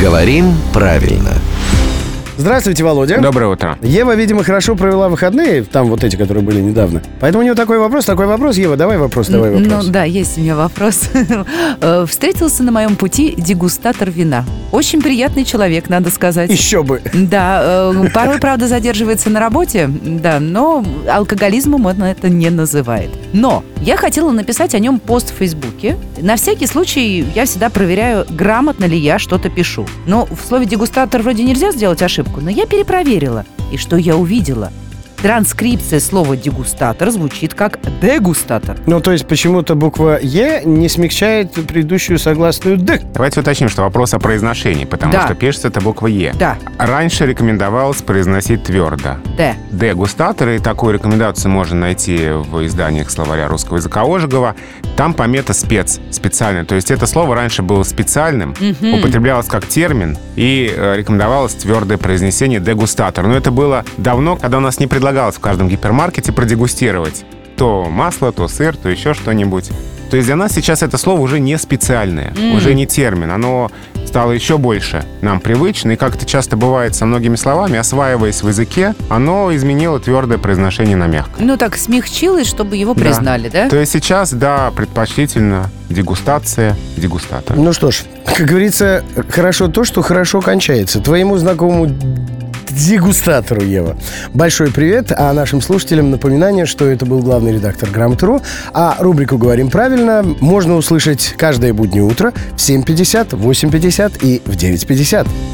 Говорим правильно. Здравствуйте, Володя. Доброе утро. Ева, видимо, хорошо провела выходные, там вот эти, которые были недавно. Поэтому у нее такой вопрос, такой вопрос. Ева, давай вопрос, давай вопрос. Ну да, есть у меня вопрос. Э, Встретился на моем пути дегустатор вина. Очень приятный человек, надо сказать. Еще бы. Да, э, порой, правда, задерживается на работе, да, но алкоголизмом он это не называет. Но я хотела написать о нем пост в Фейсбуке. На всякий случай я всегда проверяю, грамотно ли я что-то пишу. Но в слове дегустатор вроде нельзя сделать ошибку, но я перепроверила. И что я увидела? Транскрипция слова дегустатор звучит как дегустатор. Ну, то есть почему-то буква Е не смягчает предыдущую согласную Д. Давайте уточним, что вопрос о произношении, потому Да. что пишется это буква Е. Да, Раньше рекомендовалось произносить твердо. Д. Дегустаторы, такую рекомендацию можно найти в изданиях словаря русского языка Ожегова. Там помета спец, специально. То есть это слово раньше было специальным, употреблялось как термин и э, рекомендовалось твердое произнесение дегустатор. Но это было давно, когда у нас не предлагалось в каждом гипермаркете продегустировать то масло, то сыр, то еще что-нибудь. То есть для нас сейчас это слово уже не специальное, уже не термин. Оно стало еще больше нам привычно. И как это часто бывает со многими словами, осваиваясь в языке, оно изменило твердое произношение на мягкое. Ну так смягчилось, чтобы его Да. признали, да? То есть сейчас, да, предпочтительно дегустация, дегустатор. Ну что ж, как говорится, хорошо то, что хорошо кончается. Твоему знакомому дегустатору, Ева. Большой привет, а нашим слушателям напоминание, что это был главный редактор Грамотру. А рубрику «Говорим правильно» можно услышать каждое буднее утро в 7.50, 8.50 и в 9.50.